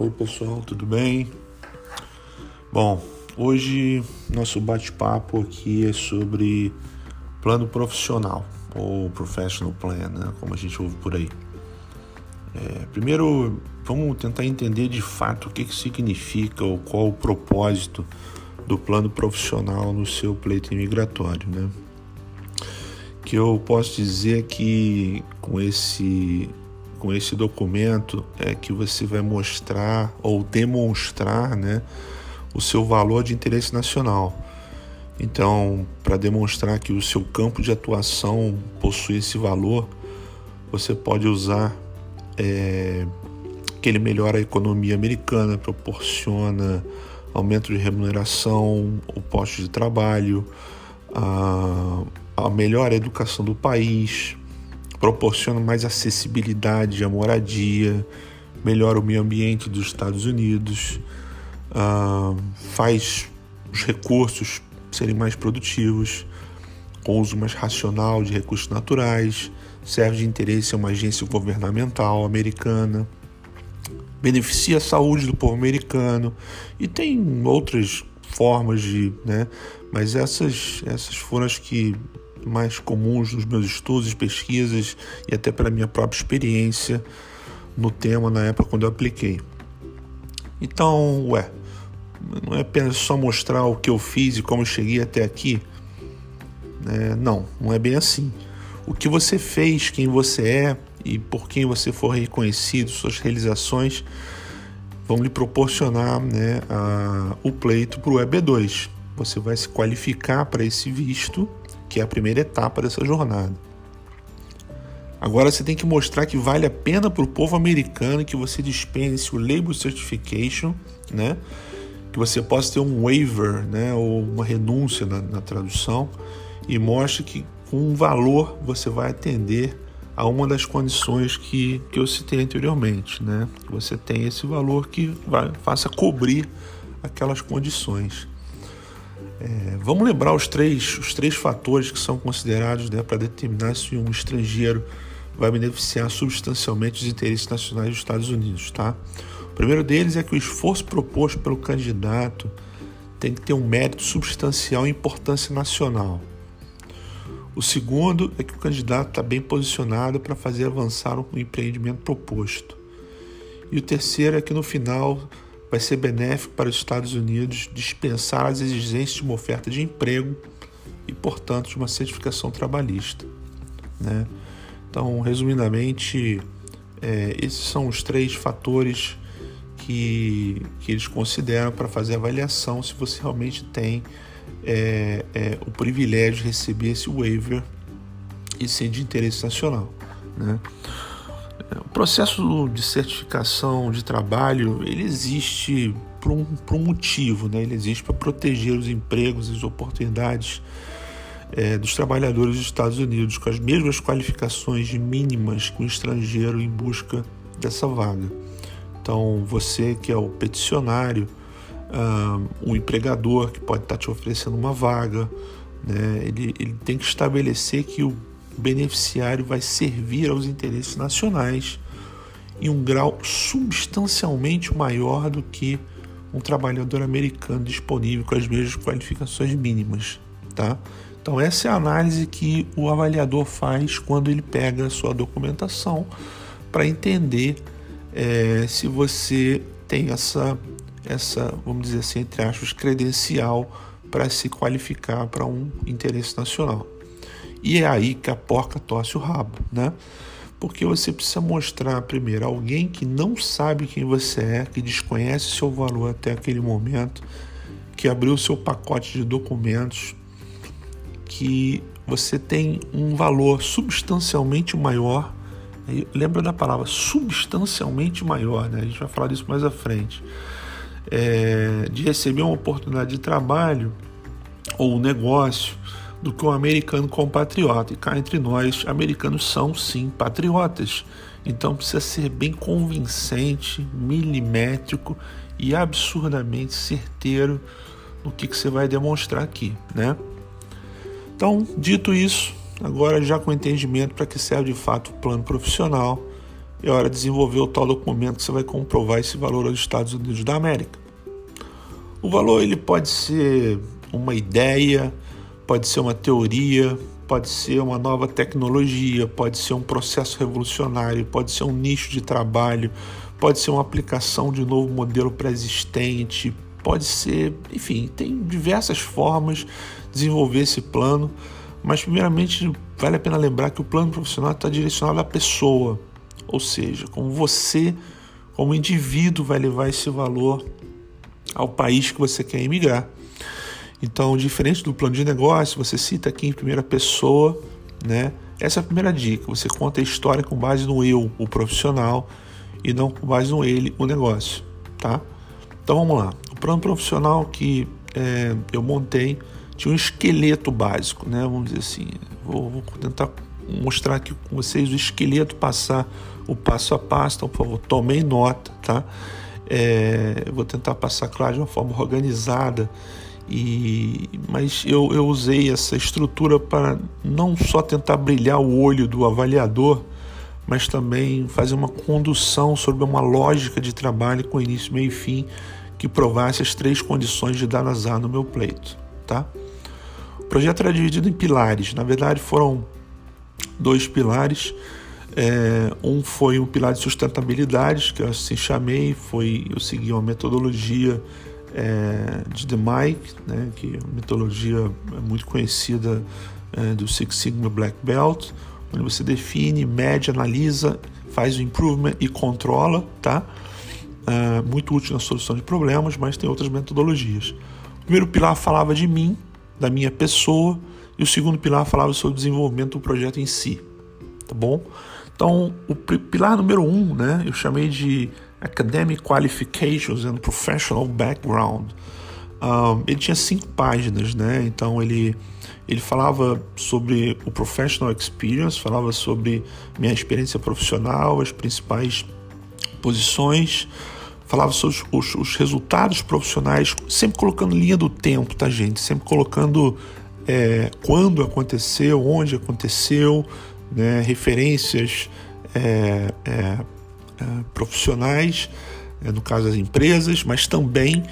Oi pessoal, tudo bem? Bom, hoje nosso bate-papo aqui é sobre plano profissional ou professional plan, né? como a gente ouve por aí. É, primeiro, vamos tentar entender de fato o que, que significa ou qual o propósito do plano profissional no seu pleito imigratório, né? Que eu posso dizer que com esse com esse documento é que você vai mostrar ou demonstrar, né, o seu valor de interesse nacional. Então, para demonstrar que o seu campo de atuação possui esse valor, você pode usar é, que ele melhora a economia americana, proporciona aumento de remuneração, o posto de trabalho, a, a melhor educação do país, proporciona mais acessibilidade à moradia, melhora o meio ambiente dos Estados Unidos, uh, faz os recursos serem mais produtivos, com uso mais racional de recursos naturais, serve de interesse a uma agência governamental americana, beneficia a saúde do povo americano e tem outras formas de, né? Mas essas, essas foram as que mais comuns nos meus estudos, pesquisas e até pela minha própria experiência no tema na época quando eu apliquei. Então, ué, não é apenas só mostrar o que eu fiz e como eu cheguei até aqui. É, não, não é bem assim. O que você fez, quem você é e por quem você for reconhecido, suas realizações vão lhe proporcionar né, a, o pleito para o EB2. Você vai se qualificar para esse visto que é a primeira etapa dessa jornada. Agora você tem que mostrar que vale a pena para o povo americano que você dispense o Labor Certification, né? que você possa ter um waiver né? ou uma renúncia na, na tradução e mostre que com um valor você vai atender a uma das condições que, que eu citei anteriormente. Né? Que você tem esse valor que vai, faça cobrir aquelas condições. É, vamos lembrar os três, os três fatores que são considerados né, para determinar se um estrangeiro vai beneficiar substancialmente os interesses nacionais dos Estados Unidos. Tá? O primeiro deles é que o esforço proposto pelo candidato tem que ter um mérito substancial e importância nacional. O segundo é que o candidato está bem posicionado para fazer avançar o empreendimento proposto. E o terceiro é que no final vai ser benéfico para os Estados Unidos dispensar as exigências de uma oferta de emprego e, portanto, de uma certificação trabalhista. Né? Então, resumidamente, é, esses são os três fatores que, que eles consideram para fazer a avaliação se você realmente tem é, é, o privilégio de receber esse waiver e ser de interesse nacional. Né? O processo de certificação de trabalho ele existe por um, por um motivo, né? ele existe para proteger os empregos e as oportunidades é, dos trabalhadores dos Estados Unidos com as mesmas qualificações mínimas que um estrangeiro em busca dessa vaga. Então, você que é o peticionário, um, empregador que pode estar te oferecendo uma vaga, né? ele, ele tem que estabelecer que o beneficiário vai servir aos interesses nacionais em um grau substancialmente maior do que um trabalhador americano disponível com as mesmas qualificações mínimas, tá? Então essa é a análise que o avaliador faz quando ele pega a sua documentação para entender é, se você tem essa, essa, vamos dizer assim, entre aspas, credencial para se qualificar para um interesse nacional. E é aí que a porca torce o rabo, né? Porque você precisa mostrar primeiro alguém que não sabe quem você é, que desconhece seu valor até aquele momento, que abriu seu pacote de documentos, que você tem um valor substancialmente maior. Lembra da palavra substancialmente maior, né? A gente vai falar disso mais à frente. É, de receber uma oportunidade de trabalho ou um negócio do que um americano compatriota. E cá entre nós, americanos são sim patriotas. Então precisa ser bem convincente, milimétrico e absurdamente certeiro no que, que você vai demonstrar aqui, né? Então, dito isso, agora já com entendimento para que serve de fato o plano profissional, é hora de desenvolver o tal documento que você vai comprovar esse valor aos Estados Unidos da América. O valor ele pode ser uma ideia, pode ser uma teoria, pode ser uma nova tecnologia, pode ser um processo revolucionário, pode ser um nicho de trabalho, pode ser uma aplicação de um novo modelo pré-existente, pode ser, enfim, tem diversas formas de desenvolver esse plano, mas primeiramente vale a pena lembrar que o plano profissional está direcionado à pessoa, ou seja, como você, como indivíduo, vai levar esse valor ao país que você quer emigrar. Então, diferente do plano de negócio, você cita aqui em primeira pessoa, né? Essa é a primeira dica. Você conta a história com base no eu, o profissional, e não com base no ele, o negócio, tá? Então vamos lá. O plano profissional que é, eu montei tinha um esqueleto básico, né? Vamos dizer assim. Vou, vou, tentar mostrar aqui com vocês o esqueleto, passar o passo a passo. Então, por favor, tomem nota, tá? É, vou tentar passar, claro, de uma forma organizada. E, mas eu, eu usei essa estrutura para não só tentar brilhar o olho do avaliador, mas também fazer uma condução sobre uma lógica de trabalho com início, meio e fim que provasse as três condições de dar azar no meu pleito, tá? O projeto era dividido em pilares. Na verdade, foram dois pilares. É, um foi um pilar de sustentabilidade, que eu assim chamei, foi eu segui uma metodologia é, de The Mike, né, que é uma metodologia muito conhecida é, do Six Sigma Black Belt, onde você define, mede, analisa, faz o improvement e controla, tá? É, muito útil na solução de problemas, mas tem outras metodologias. O primeiro pilar falava de mim, da minha pessoa, e o segundo pilar falava sobre o desenvolvimento do projeto em si, tá bom? Então, o pilar número um, né, eu chamei de Academic Qualifications and Professional Background. Um, ele tinha cinco páginas, né? Então ele ele falava sobre o professional experience, falava sobre minha experiência profissional, as principais posições, falava sobre os, os resultados profissionais, sempre colocando linha do tempo, tá, gente? Sempre colocando é, quando aconteceu, onde aconteceu, né? referências é, é, profissionais, é, no caso das empresas, mas também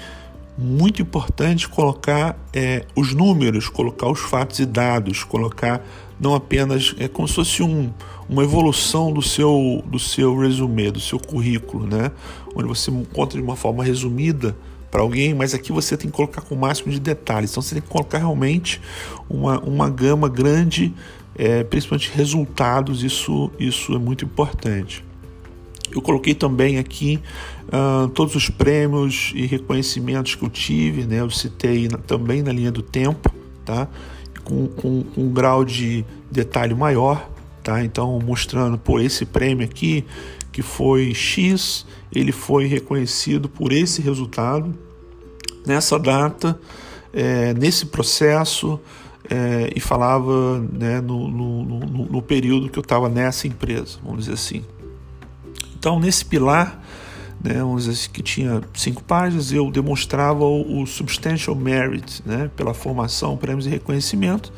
muito importante colocar é, os números, colocar os fatos e dados, colocar não apenas é como se fosse um, uma evolução do seu do seu resumê, do seu currículo, né? Onde você conta de uma forma resumida para alguém, mas aqui você tem que colocar com o máximo de detalhes. Então você tem que colocar realmente uma, uma gama grande, é, principalmente resultados. Isso isso é muito importante. Eu coloquei também aqui uh, todos os prêmios e reconhecimentos que eu tive, né? Eu citei na, também na linha do tempo, tá? Com, com, com, um grau de detalhe maior, tá? Então, mostrando por esse prêmio aqui, que foi X, ele foi reconhecido por esse resultado, nessa data, é, nesse processo, é, e falava né, no, no, no, no período que eu estava nessa empresa, vamos dizer assim. Então, nesse pilar, né, assim, que tinha cinco páginas, eu demonstrava o, o substantial merit, né, pela formação, prêmios e reconhecimento,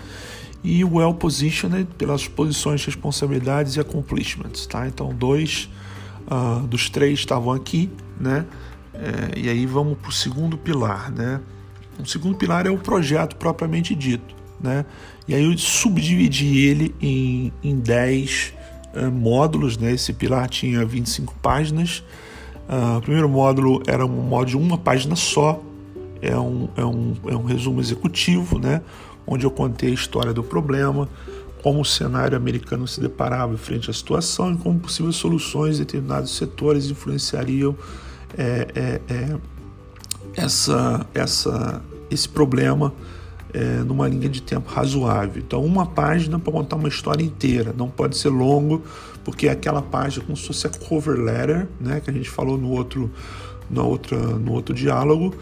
e o well positioned pelas posições, responsabilidades e accomplishments, tá? Então, dois uh, dos três estavam aqui, né? É, e aí vamos para o segundo pilar, né? O segundo pilar é o projeto propriamente dito, né? E aí eu subdividi ele em, em dez eh, módulos, né? Esse pilar tinha 25 páginas. Uh, o primeiro módulo era um módulo de uma página só, é um, é um, é um resumo executivo, né? Onde eu contei a história do problema, como o cenário americano se deparava frente à situação e como possíveis soluções em determinados setores influenciariam é, é, é, essa, essa, esse problema é, numa linha de tempo razoável. Então, uma página para contar uma história inteira, não pode ser longo, porque é aquela página como se fosse a cover letter, né, que a gente falou no outro, no outra, no outro diálogo.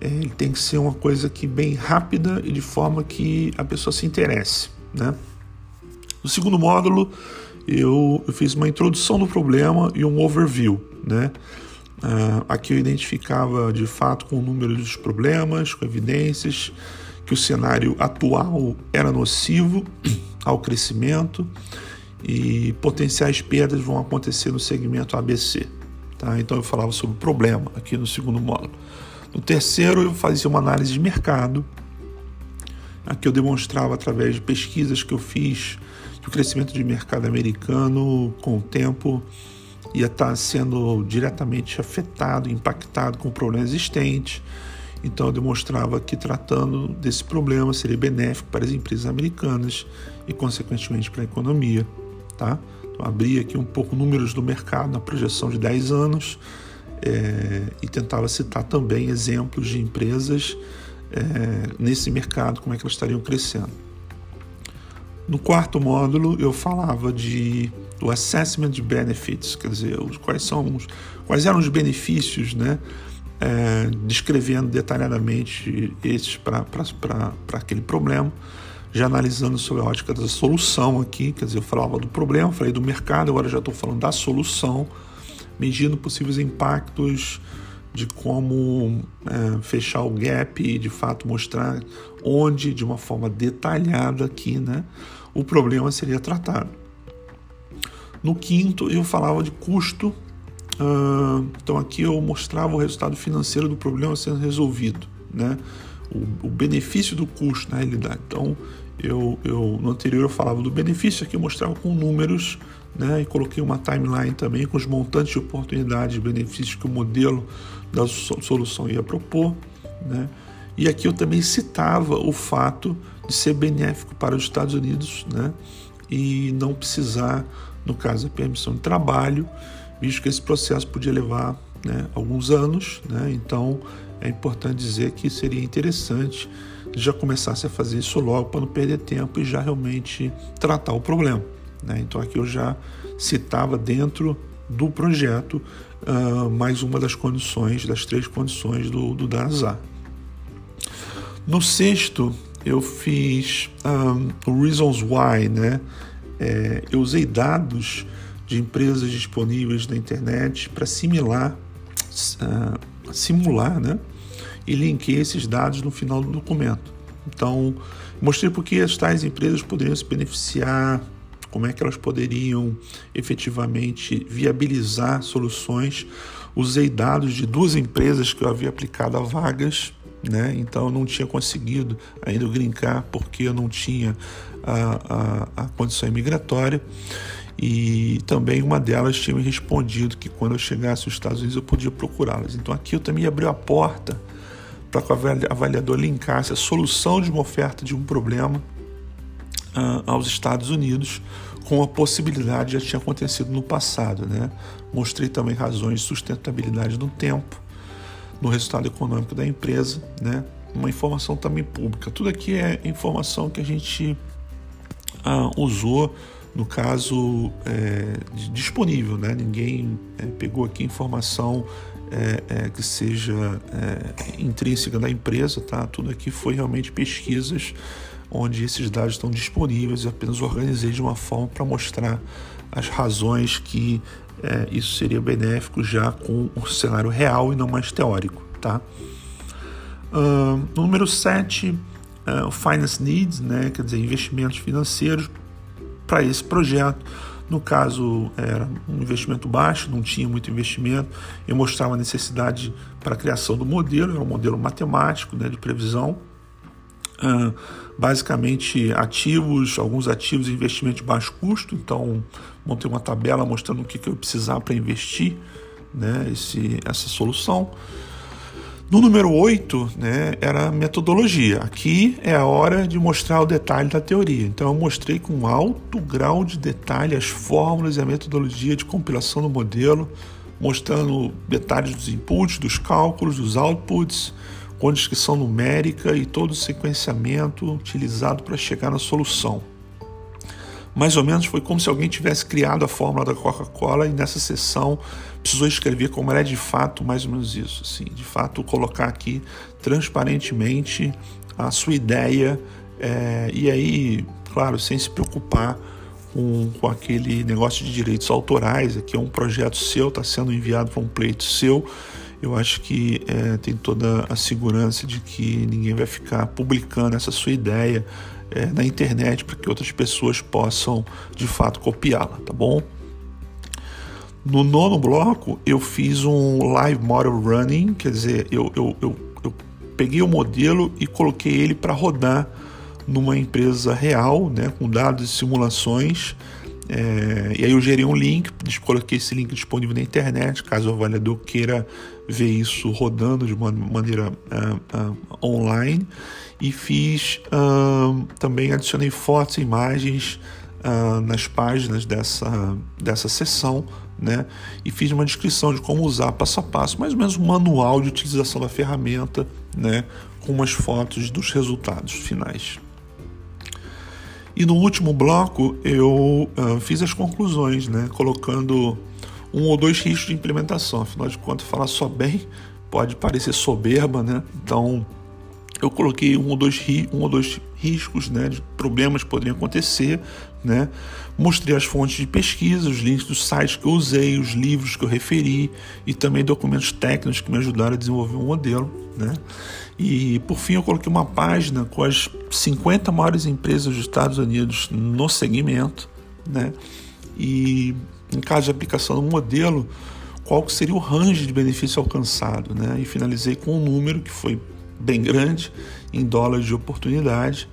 É, tem que ser uma coisa que bem rápida e de forma que a pessoa se interesse. Né? No segundo módulo, eu, eu fiz uma introdução do problema e um overview. Né? Uh, aqui eu identificava de fato com o número dos problemas, com evidências, que o cenário atual era nocivo ao crescimento e potenciais perdas vão acontecer no segmento ABC. Tá? Então eu falava sobre o problema aqui no segundo módulo. No terceiro, eu fazia uma análise de mercado. Aqui eu demonstrava através de pesquisas que eu fiz que o crescimento de mercado americano, com o tempo, ia estar sendo diretamente afetado, impactado com o problema existente. Então demonstrava que tratando desse problema seria benéfico para as empresas americanas e consequentemente para a economia, tá? Então abria aqui um pouco números do mercado na projeção de 10 anos é, e tentava citar também exemplos de empresas é, nesse mercado, como é que elas estariam crescendo. No quarto módulo eu falava de do assessment de benefits, quer dizer, quais são os, quais eram os benefícios, né? É, descrevendo detalhadamente esses para aquele problema, já analisando sobre a ótica da solução aqui, quer dizer, eu falava do problema, falei do mercado, agora já estou falando da solução, medindo possíveis impactos de como é, fechar o gap e de fato mostrar onde, de uma forma detalhada aqui, né, o problema seria tratado. No quinto, eu falava de custo, então aqui eu mostrava o resultado financeiro do problema sendo resolvido, né, o, o benefício do custo na realidade. Então, eu, eu, no anterior eu falava do benefício, aqui eu mostrava com números né, e coloquei uma timeline também com os montantes de oportunidades benefícios que o modelo da solução ia propor. Né? E aqui eu também citava o fato de ser benéfico para os Estados Unidos né? e não precisar, no caso da permissão de trabalho, visto que esse processo podia levar né, alguns anos. Né? Então é importante dizer que seria interessante já começasse a fazer isso logo para não perder tempo e já realmente tratar o problema. Né? Então aqui eu já citava dentro do projeto uh, mais uma das condições, das três condições do, do DASA. No sexto, eu fiz um, ah, o Reasons Why, né? É, eu usei dados de empresas disponíveis na internet para simular, uh, simular, né? E linkei esses dados no final do documento. Então, mostrei por que as tais empresas poderiam se beneficiar como é que elas poderiam efetivamente viabilizar soluções. Usei dados de duas empresas que eu havia aplicado a vagas, né? então eu não tinha conseguido ainda grincar porque eu não tinha a, a, a condição imigratória. E também uma delas tinha me respondido que quando eu chegasse aos Estados Unidos eu podia procurá-las. Então aqui eu também abri a porta para que o avaliador linkasse a solução de uma oferta de um problema uh, aos Estados Unidos, com a possibilidade já tinha acontecido no passado. Né? Mostrei também razões de sustentabilidade no tempo, no resultado econômico da empresa, né? uma informação também pública. Tudo aqui é informação que a gente uh, usou no caso é, disponível, né? Ninguém é, pegou aqui informação é, é que seja é, intrínseca da empresa, tá? Tudo aqui foi realmente pesquisas onde esses dados estão disponíveis. Eu apenas organizei de uma forma para mostrar as razões que é, isso seria benéfico já com o cenário real e não mais teórico. Tá? Uh, número 7, uh, Finance Needs, né, quer dizer, investimentos financeiros para esse projeto. No caso, era um investimento baixo, não tinha muito investimento. Eu mostrava a necessidade para a criação do modelo, é um modelo matemático né, de previsão uh, basicamente ativos, alguns ativos e investimento de baixo custo. Então, montei uma tabela mostrando o que, que eu precisar para investir né, esse, essa solução. No número 8, né, era metodologia. Aqui é a hora de mostrar o detalhe da teoria. Então, eu mostrei com alto grau de detalhe as fórmulas e a metodologia de compilação do modelo, mostrando detalhes dos inputs, dos cálculos, dos outputs, com descrição numérica e todo o sequenciamento utilizado para chegar na solução. Mais ou menos foi como se alguém tivesse criado a fórmula da Coca-Cola e nessa sessão precisou escrever como era de fato, mais ou menos isso, assim, de fato colocar aqui transparentemente a sua ideia é, e aí, claro, sem se preocupar com, com aquele negócio de direitos autorais, aqui é um projeto seu, está sendo enviado para um pleito seu. Eu acho que é, tem toda a segurança de que ninguém vai ficar publicando essa sua ideia é, na internet para que outras pessoas possam de fato copiá-la, tá bom? No nono bloco eu fiz um live model running, quer dizer, eu, eu, eu, eu peguei o modelo e coloquei ele para rodar numa empresa real, né, com dados e simulações. É, e aí eu gerei um link, coloquei esse link disponível na internet, caso o avaliador queira ver isso rodando de uma maneira uh, uh, online. E fiz uh, também adicionei fotos e imagens nas páginas dessa, dessa sessão, né? E fiz uma descrição de como usar passo a passo, mais ou menos um manual de utilização da ferramenta, né? Com umas fotos dos resultados finais. E no último bloco eu uh, fiz as conclusões, né, colocando um ou dois riscos de implementação. Afinal de contas, falar só bem pode parecer soberba, né? Então eu coloquei um ou dois, um ou dois riscos, né, de problemas que poderiam acontecer, né? Mostrei as fontes de pesquisa, os links dos sites que eu usei, os livros que eu referi e também documentos técnicos que me ajudaram a desenvolver um modelo, né? E por fim eu coloquei uma página com as 50 maiores empresas dos Estados Unidos no segmento, né? E em caso de aplicação do modelo, qual que seria o range de benefício alcançado, né? E finalizei com um número que foi bem grande em dólares de oportunidade.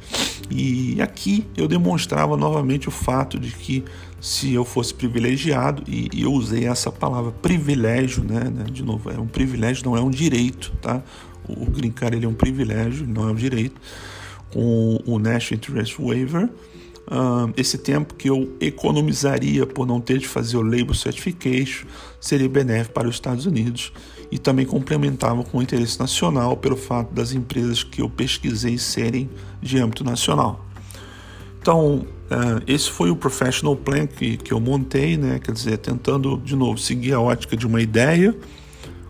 E aqui eu demonstrava novamente o fato de que se eu fosse privilegiado, e, eu usei essa palavra privilégio, né, né, De novo, é um privilégio, não é um direito, tá? O, o green card ele é um privilégio, não é um direito. Com o National Interest Waiver, esse tempo que eu economizaria por não ter de fazer o Label Certification seria benéfico para os Estados Unidos e também complementava com o interesse nacional pelo fato das empresas que eu pesquisei serem de âmbito nacional. Então, uh, esse foi o professional plan que, que eu montei, né? quer dizer, tentando de novo seguir a ótica de uma ideia,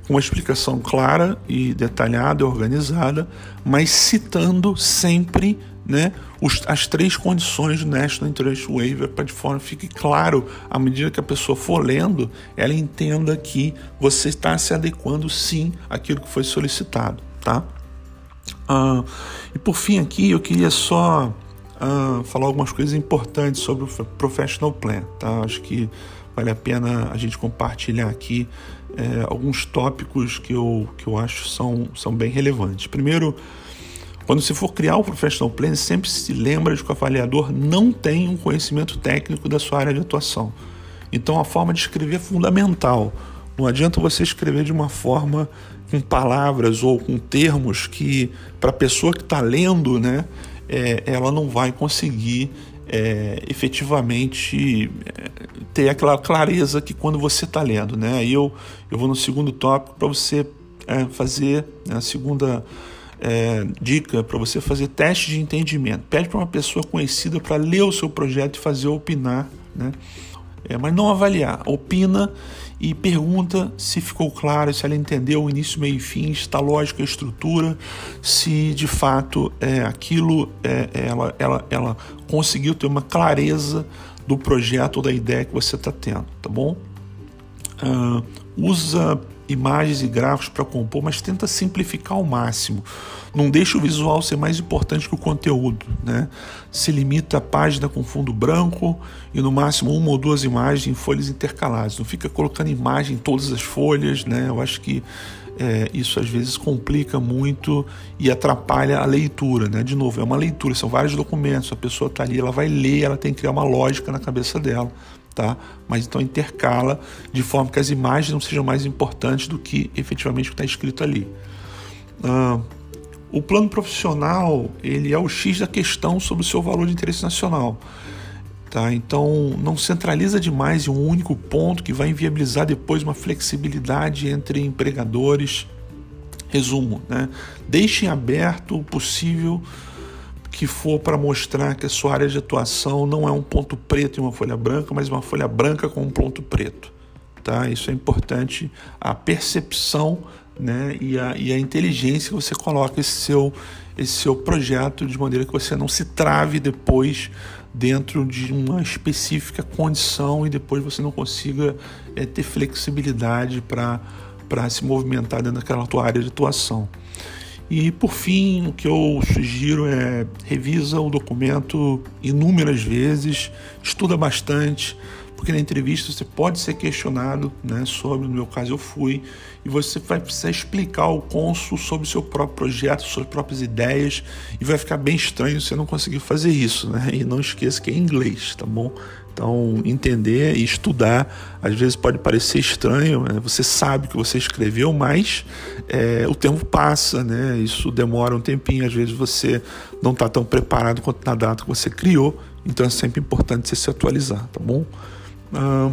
com uma explicação clara e detalhada e organizada, mas citando sempre né, os, as três condições do National Interest Waiver para de forma fique claro, à medida que a pessoa for lendo, ela entenda que você está se adequando sim àquilo que foi solicitado, tá? Uh, e por fim aqui eu queria só uh, falar algumas coisas importantes sobre o Professional Plan, tá? Acho que vale a pena a gente compartilhar aqui é, alguns tópicos que eu, que eu acho são, são bem relevantes. Primeiro, quando você for criar o Professional Plan, sempre se lembra de que o avaliador não tem um conhecimento técnico da sua área de atuação. Então a forma de escrever é fundamental. Não adianta você escrever de uma forma com palavras ou com termos que, para a pessoa que está lendo, né, é, ela não vai conseguir é, efetivamente é, ter aquela clareza que quando você está lendo. Né? Aí eu, eu vou no segundo tópico para você é, fazer né, a segunda é, dica para você fazer teste de entendimento. Pede para uma pessoa conhecida para ler o seu projeto e fazer opinar, né? É, mas não avaliar. Opina e pergunta se ficou claro, se ela entendeu o início, meio e fim, se está lógica a estrutura, se de fato é, aquilo é, ela, ela, ela conseguiu ter uma clareza do projeto ou da ideia que você está tendo, tá bom? Uh, usa imagens e gráficos para compor, mas tenta simplificar ao máximo. Não deixa o visual ser mais importante que o conteúdo, né? Se limita a página com fundo branco e no máximo uma ou duas imagens em folhas intercaladas. Não fica colocando imagem em todas as folhas, né? Eu acho que é, isso às vezes complica muito e atrapalha a leitura, né? De novo, é uma leitura, são vários documentos, a pessoa está ali, ela vai ler, ela tem que criar uma lógica na cabeça dela tá? Mas então intercala de forma que as imagens não sejam mais importantes do que efetivamente que está escrito ali. Ah, o plano profissional ele é o X da questão sobre o seu valor de interesse nacional. Tá? Então não centraliza demais em um único ponto que vai inviabilizar depois uma flexibilidade entre empregadores. Resumo, né? deixem aberto o possível que for para mostrar que a sua área de atuação não é um ponto preto em uma folha branca, mas uma folha branca com um ponto preto. Tá? Isso é importante, a percepção né, e, a, e a inteligência que você coloca esse seu, esse seu projeto de maneira que você não se trave depois dentro de uma específica condição e depois você não consiga é, ter flexibilidade para se movimentar dentro daquela tua área de atuação. E por fim, o que eu sugiro é revisa o documento inúmeras vezes, estuda bastante, porque na entrevista você pode ser questionado né, sobre, no meu caso eu fui, e você vai precisar explicar ao cônsul sobre o seu próprio projeto, suas próprias ideias, e vai ficar bem estranho você não conseguir fazer isso, né? E não esqueça que é inglês, tá bom? Então, entender e estudar, às vezes pode parecer estranho, né? você sabe que você escreveu, mas é, o tempo passa, né? Isso demora um tempinho, às vezes você não está tão preparado quanto na data que você criou, então é sempre importante você se atualizar, tá bom? Ah,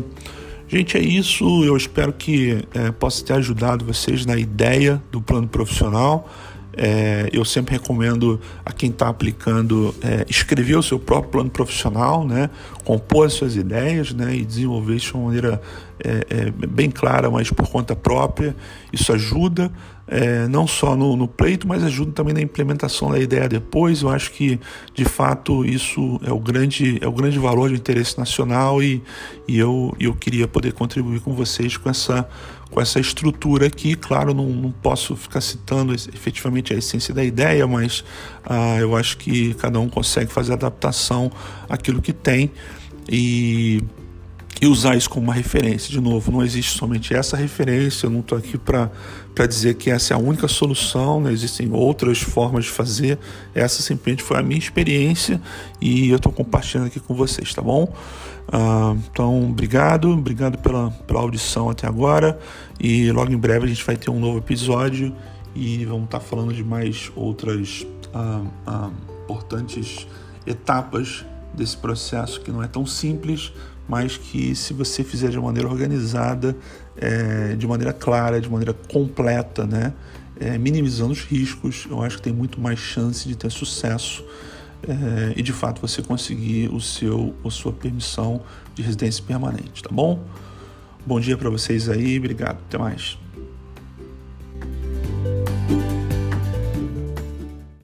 gente, é isso. Eu espero que é, possa ter ajudado vocês na ideia do plano profissional. É, eu sempre recomendo a quem está aplicando é, escrever o seu próprio plano profissional, né, compor as suas ideias né, e desenvolver isso de uma maneira é, é bem clara, mas por conta própria. Isso ajuda é, não só no, no, pleito, mas ajuda também na implementação da ideia depois. Eu acho que, de fato, isso é o grande, é o grande valor de interesse nacional e, e eu, eu queria poder contribuir com vocês com essa, com essa estrutura aqui. Claro, não, não posso ficar citando efetivamente a essência da ideia, mas ah, eu acho que cada um consegue fazer adaptação àquilo que tem. E e usar isso como uma referência. De novo, não existe somente essa referência, eu não estou aqui para dizer que essa é a única solução, né? existem outras formas de fazer. Essa simplesmente foi a minha experiência e eu estou compartilhando aqui com vocês, tá bom? Uh, então, obrigado, obrigado pela, pela audição até agora e logo em breve a gente vai ter um novo episódio e vamos estar tá falando de mais outras uh, uh, importantes etapas desse processo que não é tão simples, mas que se você fizer de maneira organizada, é, de maneira clara, de maneira completa, né, é, minimizando os riscos, eu acho que tem muito mais chance de ter sucesso é, e de fato você conseguir o seu, a sua permissão de residência permanente, tá bom? Bom dia para vocês aí, obrigado, até mais.